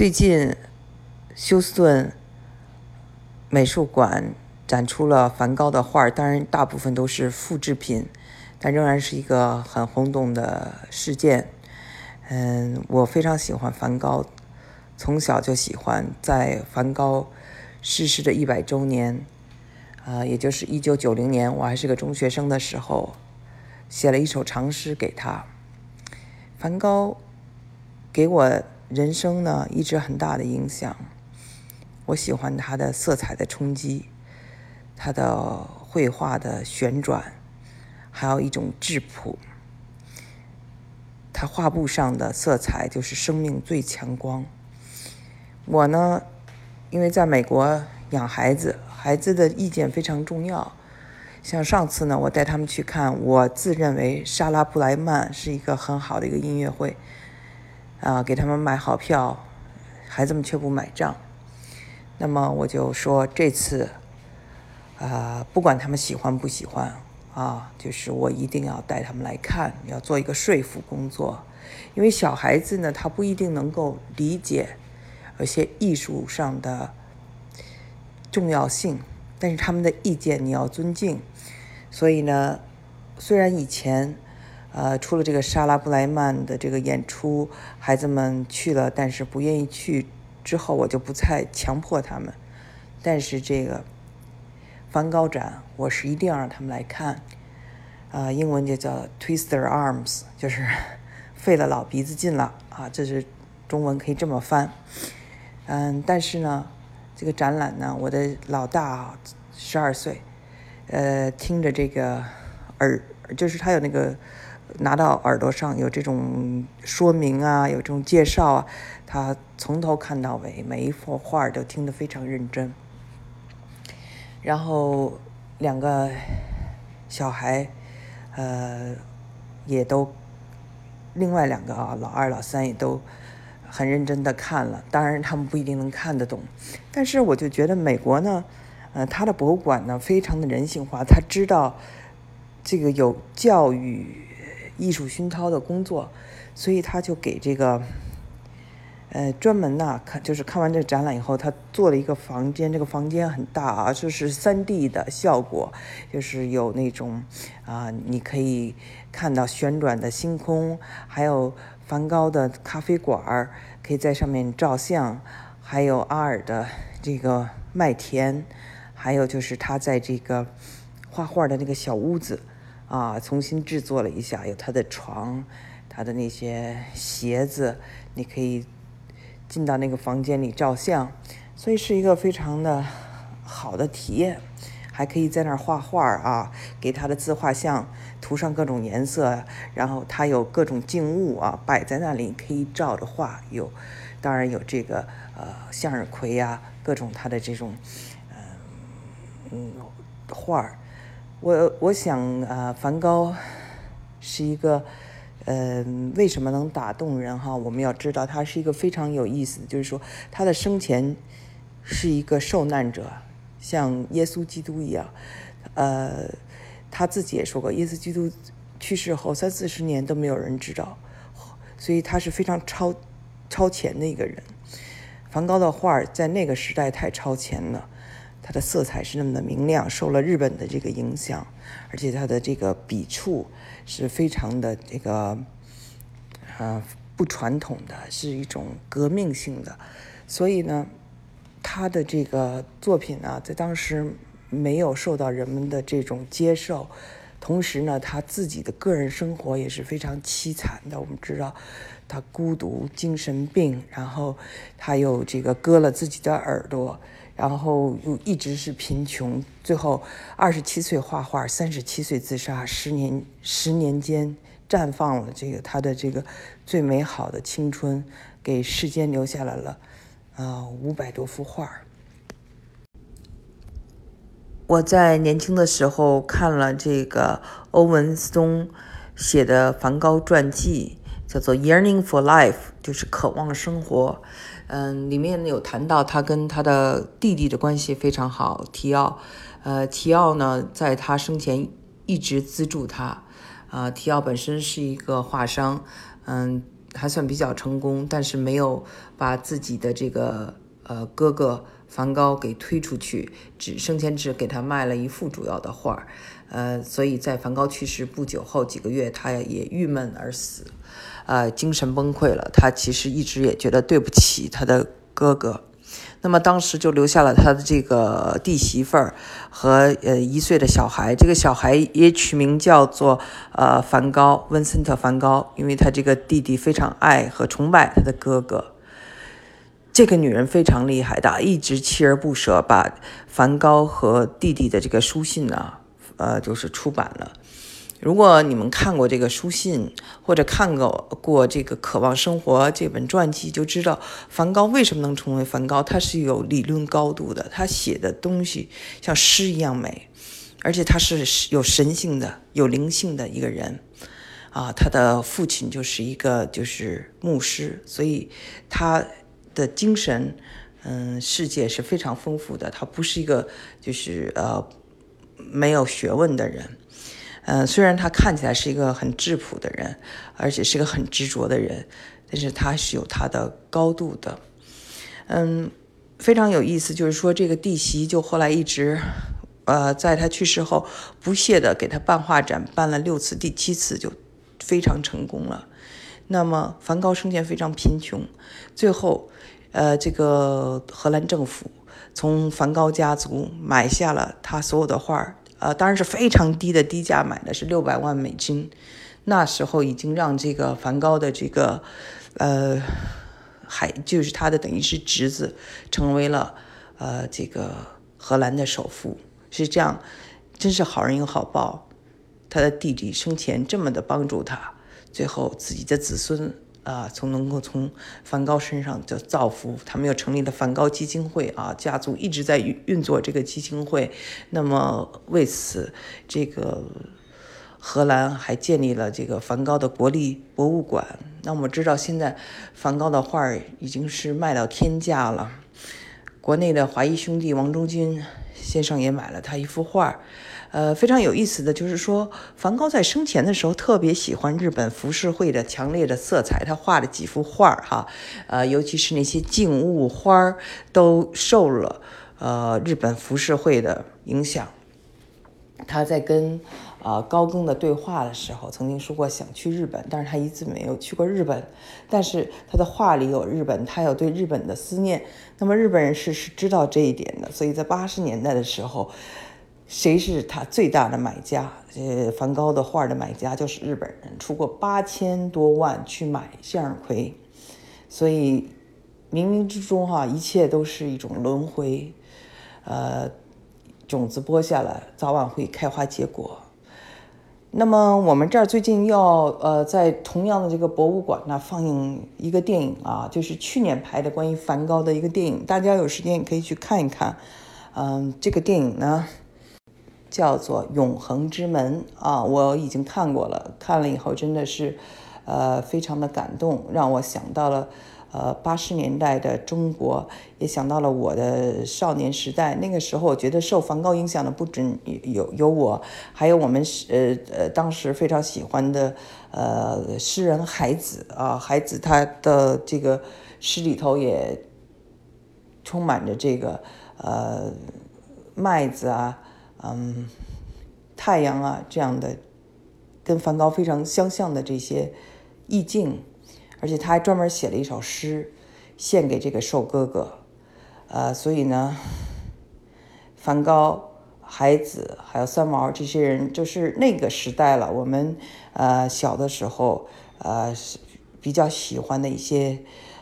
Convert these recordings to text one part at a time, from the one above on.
最近，休斯顿美术馆展出了梵高的画，当然大部分都是复制品，但仍然是一个很轰动的事件。嗯，我非常喜欢梵高，从小就喜欢。在梵高逝世的一百周年，啊，也就是一九九零年，我还是个中学生的时候，写了一首长诗给他。梵高给我。人生呢，一直很大的影响。我喜欢他的色彩的冲击，他的绘画的旋转，还有一种质朴。他画布上的色彩就是生命最强光。我呢，因为在美国养孩子，孩子的意见非常重要。像上次呢，我带他们去看，我自认为莎拉布莱曼是一个很好的一个音乐会。啊，给他们买好票，孩子们却不买账。那么我就说这次，啊，不管他们喜欢不喜欢，啊，就是我一定要带他们来看，要做一个说服工作。因为小孩子呢，他不一定能够理解有些艺术上的重要性，但是他们的意见你要尊敬。所以呢，虽然以前。呃，除了这个莎拉布莱曼的这个演出，孩子们去了，但是不愿意去。之后我就不再强迫他们。但是这个梵高展，我是一定要让他们来看。啊，英文就叫 Twister arms，就是费了老鼻子劲了啊。这是中文可以这么翻。嗯，但是呢，这个展览呢，我的老大十二岁，呃，听着这个耳，就是他有那个。拿到耳朵上有这种说明啊，有这种介绍啊，他从头看到尾，每一幅画都听得非常认真。然后两个小孩，呃，也都另外两个啊，老二、老三也都很认真的看了。当然他们不一定能看得懂，但是我就觉得美国呢，呃，他的博物馆呢非常的人性化，他知道这个有教育。艺术熏陶的工作，所以他就给这个，呃，专门呢看，就是看完这展览以后，他做了一个房间，这个房间很大啊，就是三 D 的效果，就是有那种啊，你可以看到旋转的星空，还有梵高的咖啡馆，可以在上面照相，还有阿尔的这个麦田，还有就是他在这个画画的那个小屋子。啊，重新制作了一下，有他的床，他的那些鞋子，你可以进到那个房间里照相，所以是一个非常的好的体验，还可以在那儿画画啊，给他的自画像涂上各种颜色，然后他有各种静物啊摆在那里，可以照着画，有，当然有这个呃向日葵呀，各种他的这种嗯嗯画儿。我我想啊，梵高是一个，呃，为什么能打动人哈？我们要知道，他是一个非常有意思，就是说，他的生前是一个受难者，像耶稣基督一样，呃，他自己也说过，耶稣基督去世后三四十年都没有人知道，所以他是非常超超前的一个人。梵高的画在那个时代太超前了。它的色彩是那么的明亮，受了日本的这个影响，而且它的这个笔触是非常的这个，呃，不传统的，是一种革命性的，所以呢，他的这个作品呢，在当时没有受到人们的这种接受，同时呢，他自己的个人生活也是非常凄惨的。我们知道，他孤独、精神病，然后他又这个割了自己的耳朵。然后又一直是贫穷，最后二十七岁画画，三十七岁自杀，十年十年间绽放了这个他的这个最美好的青春，给世间留下来了啊五百多幅画。我在年轻的时候看了这个欧文斯通写的梵高传记，叫做《Yearning for Life》，就是渴望生活。嗯，里面有谈到他跟他的弟弟的关系非常好。提奥，呃，提奥呢，在他生前一直资助他。啊，提奥本身是一个画商，嗯，还算比较成功，但是没有把自己的这个呃哥哥梵高给推出去，只生前只给他卖了一幅主要的画，呃，所以在梵高去世不久后几个月，他也郁闷而死，呃，精神崩溃了。他其实一直也觉得对不起他的哥哥。那么当时就留下了他的这个弟媳妇儿和呃一岁的小孩，这个小孩也取名叫做呃梵高，温森特·梵高，因为他这个弟弟非常爱和崇拜他的哥哥。这个女人非常厉害的，一直锲而不舍把梵高和弟弟的这个书信呢，呃，就是出版了。如果你们看过这个书信，或者看过过这个《渴望生活》这本传记，就知道梵高为什么能成为梵高。他是有理论高度的，他写的东西像诗一样美，而且他是有神性的、有灵性的一个人。啊，他的父亲就是一个就是牧师，所以他的精神嗯世界是非常丰富的。他不是一个就是呃没有学问的人。嗯，虽然他看起来是一个很质朴的人，而且是个很执着的人，但是他是有他的高度的。嗯，非常有意思，就是说这个弟媳就后来一直，呃，在他去世后不懈的给他办画展，办了六次，第七次就非常成功了。那么梵高生前非常贫穷，最后，呃，这个荷兰政府从梵高家族买下了他所有的画儿。呃，当然是非常低的低价买的，是六百万美金。那时候已经让这个梵高的这个，呃，还就是他的等于是侄子，成为了呃这个荷兰的首富。是这样，真是好人有好报。他的弟弟生前这么的帮助他，最后自己的子孙。啊，从能够从梵高身上就造福，他们又成立了梵高基金会啊，家族一直在运运作这个基金会。那么为此，这个荷兰还建立了这个梵高的国立博物馆。那我们知道，现在梵高的画已经是卖到天价了。国内的华谊兄弟王中军先生也买了他一幅画。呃，非常有意思的就是说，梵高在生前的时候特别喜欢日本浮世绘的强烈的色彩，他画了几幅画儿哈，呃，尤其是那些静物花儿，都受了呃日本浮世绘的影响。他在跟啊高更的对话的时候，曾经说过想去日本，但是他一直没有去过日本。但是他的画里有日本，他有对日本的思念。那么日本人是是知道这一点的，所以在八十年代的时候。谁是他最大的买家？呃，梵高的画的买家就是日本人，出过八千多万去买向日葵。所以冥冥之中哈，一切都是一种轮回。呃，种子播下来，早晚会开花结果。那么我们这儿最近要呃，在同样的这个博物馆呢放映一个电影啊，就是去年拍的关于梵高的一个电影，大家有时间也可以去看一看。嗯，这个电影呢。叫做《永恒之门》啊，我已经看过了，看了以后真的是，呃，非常的感动，让我想到了，呃，八十年代的中国，也想到了我的少年时代。那个时候，我觉得受梵高影响的不止有有我，还有我们呃呃当时非常喜欢的呃诗人海子啊，海子他的这个诗里头也充满着这个呃麦子啊。嗯，太阳啊，这样的跟梵高非常相像的这些意境，而且他还专门写了一首诗献给这个瘦哥哥。呃，所以呢，梵高、海子还有三毛这些人，就是那个时代了。我们呃小的时候呃比较喜欢的一些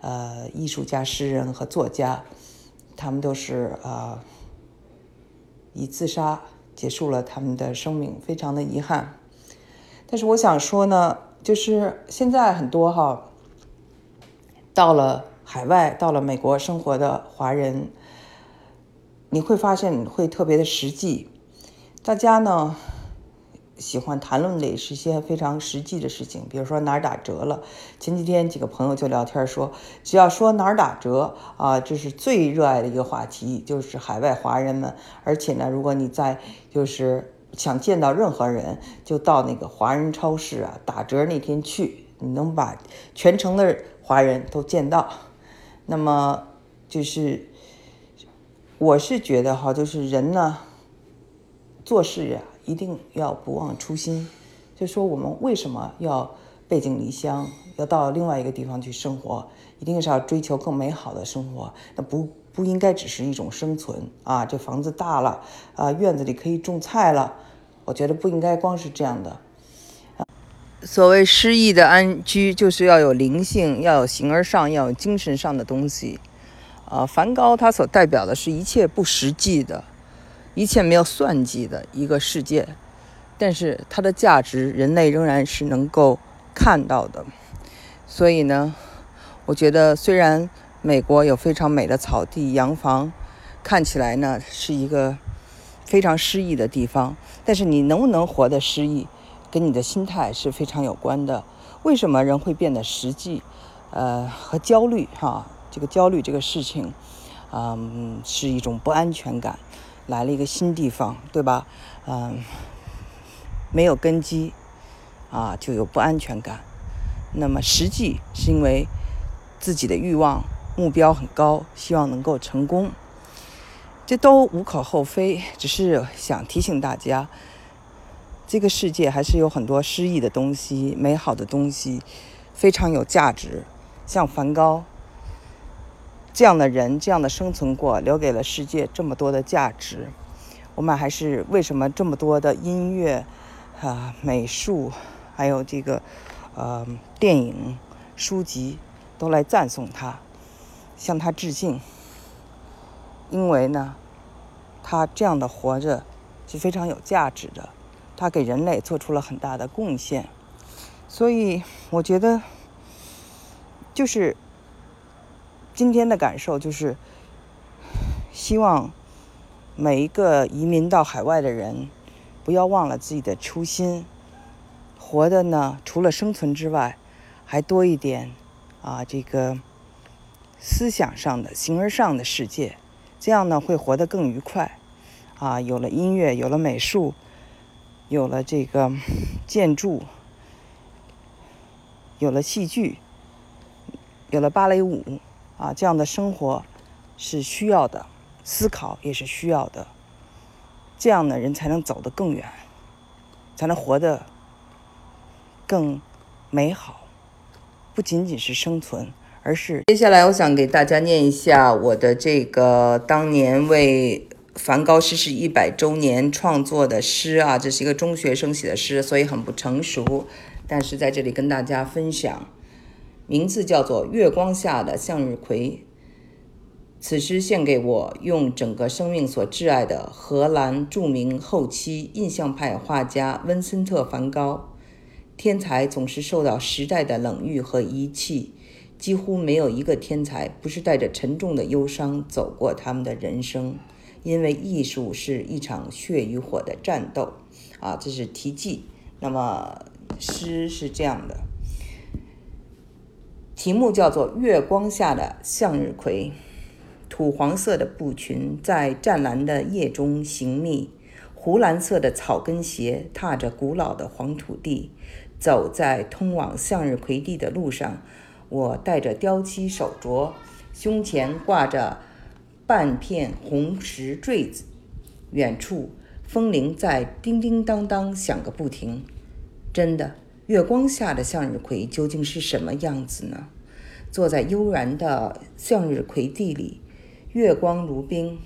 呃艺术家、诗人和作家，他们都是啊。以自杀结束了他们的生命，非常的遗憾。但是我想说呢，就是现在很多哈，到了海外，到了美国生活的华人，你会发现会特别的实际，大家呢。喜欢谈论的也是一些非常实际的事情，比如说哪儿打折了。前几天几个朋友就聊天说，只要说哪儿打折啊，这是最热爱的一个话题，就是海外华人们。而且呢，如果你在就是想见到任何人，就到那个华人超市啊，打折那天去，你能把全城的华人都见到。那么就是我是觉得哈，就是人呢做事呀，一定要不忘初心。就说我们为什么要背井离乡，要到另外一个地方去生活，一定是要追求更美好的生活。那不不应该只是一种生存啊！这房子大了啊，院子里可以种菜了，我觉得不应该光是这样的。所谓诗意的安居，就是要有灵性，要有形而上，要有精神上的东西。啊，梵高他所代表的是一切不实际的，一切没有算计的一个世界。但是它的价值，人类仍然是能够看到的。所以呢，我觉得虽然美国有非常美的草地、洋房，看起来呢是一个非常诗意的地方，但是你能不能活得诗意，跟你的心态是非常有关的。为什么人会变得实际？呃，和焦虑哈，这个焦虑这个事情，嗯，是一种不安全感。来了一个新地方，对吧？嗯。没有根基，啊，就有不安全感。那么实际是因为自己的欲望、目标很高，希望能够成功，这都无可厚非。只是想提醒大家，这个世界还是有很多诗意的东西、美好的东西，非常有价值。像梵高这样的人，这样的生存过，留给了世界这么多的价值。我们还是为什么这么多的音乐？啊，美术，还有这个，呃，电影、书籍，都来赞颂他，向他致敬。因为呢，他这样的活着是非常有价值的，他给人类做出了很大的贡献。所以，我觉得，就是今天的感受就是，希望每一个移民到海外的人。不要忘了自己的初心，活的呢，除了生存之外，还多一点啊，这个思想上的、形而上的世界，这样呢会活得更愉快。啊，有了音乐，有了美术，有了这个建筑，有了戏剧，有了芭蕾舞，啊，这样的生活是需要的，思考也是需要的。这样的人才能走得更远，才能活得更美好。不仅仅是生存，而是接下来我想给大家念一下我的这个当年为梵高逝世一百周年创作的诗啊，这是一个中学生写的诗，所以很不成熟，但是在这里跟大家分享，名字叫做《月光下的向日葵》。此诗献给我用整个生命所挚爱的荷兰著名后期印象派画家温森特·梵高。天才总是受到时代的冷遇和遗弃，几乎没有一个天才不是带着沉重的忧伤走过他们的人生。因为艺术是一场血与火的战斗。啊，这是题记。那么诗是这样的，题目叫做《月光下的向日葵》。土黄色的布裙在湛蓝的夜中行密，湖蓝色的草根鞋踏着古老的黄土地，走在通往向日葵地的路上。我戴着雕漆手镯，胸前挂着半片红石坠子。远处风铃在叮叮当当响个不停。真的，月光下的向日葵究竟是什么样子呢？坐在悠然的向日葵地里。月光如冰，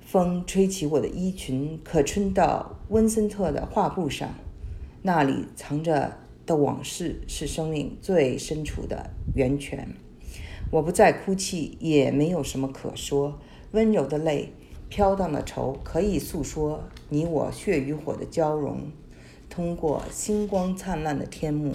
风吹起我的衣裙，可春到温森特的画布上。那里藏着的往事，是生命最深处的源泉。我不再哭泣，也没有什么可说。温柔的泪，飘荡的愁，可以诉说你我血与火的交融。通过星光灿烂的天幕，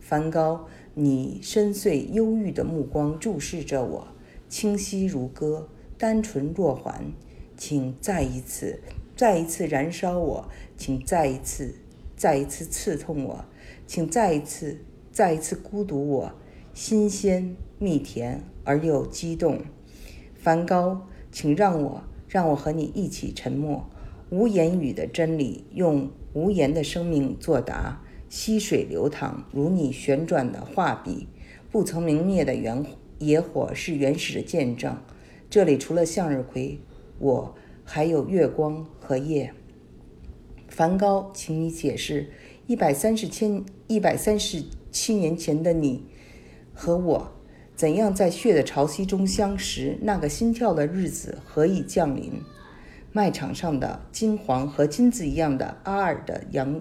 梵高，你深邃忧郁的目光注视着我。清晰如歌，单纯若环，请再一次，再一次燃烧我，请再一次，再一次刺痛我，请再一次，再一次孤独我，新鲜蜜甜而又激动。梵高，请让我，让我和你一起沉默，无言语的真理，用无言的生命作答，溪水流淌，如你旋转的画笔。不曾明灭的原野火是原始的见证。这里除了向日葵，我还有月光和夜。梵高，请你解释一百三十千一百三十七年前的你和我，怎样在血的潮汐中相识？那个心跳的日子何以降临？卖场上的金黄和金子一样的阿尔的阳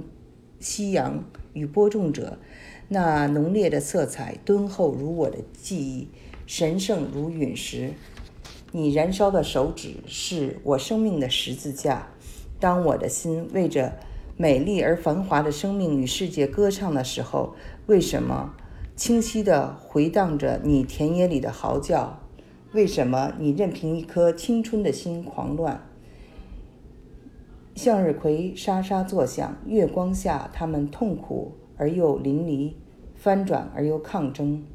夕阳与播种者。那浓烈的色彩，敦厚如我的记忆，神圣如陨石。你燃烧的手指是我生命的十字架。当我的心为着美丽而繁华的生命与世界歌唱的时候，为什么清晰地回荡着你田野里的嚎叫？为什么你任凭一颗青春的心狂乱？向日葵沙沙作响，月光下，它们痛苦。而又淋漓，翻转而又抗争。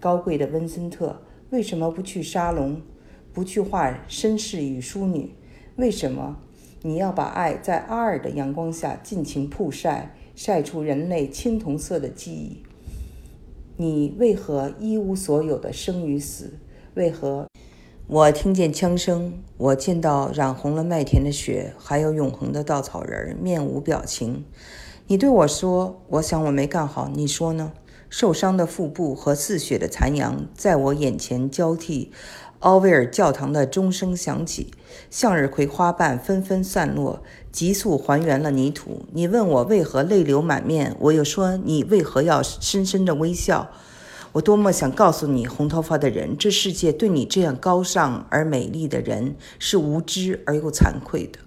高贵的温森特，为什么不去沙龙，不去画绅士与淑女？为什么你要把爱在阿尔的阳光下尽情曝晒，晒出人类青铜色的记忆？你为何一无所有的生与死？为何？我听见枪声，我见到染红了麦田的雪，还有永恒的稻草人，面无表情。你对我说：“我想我没干好。”你说呢？受伤的腹部和似血的残阳在我眼前交替。奥威尔教堂的钟声响起，向日葵花瓣纷纷散落，急速还原了泥土。你问我为何泪流满面，我又说你为何要深深的微笑？我多么想告诉你，红头发的人，这世界对你这样高尚而美丽的人是无知而又惭愧的。